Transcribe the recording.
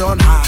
on high.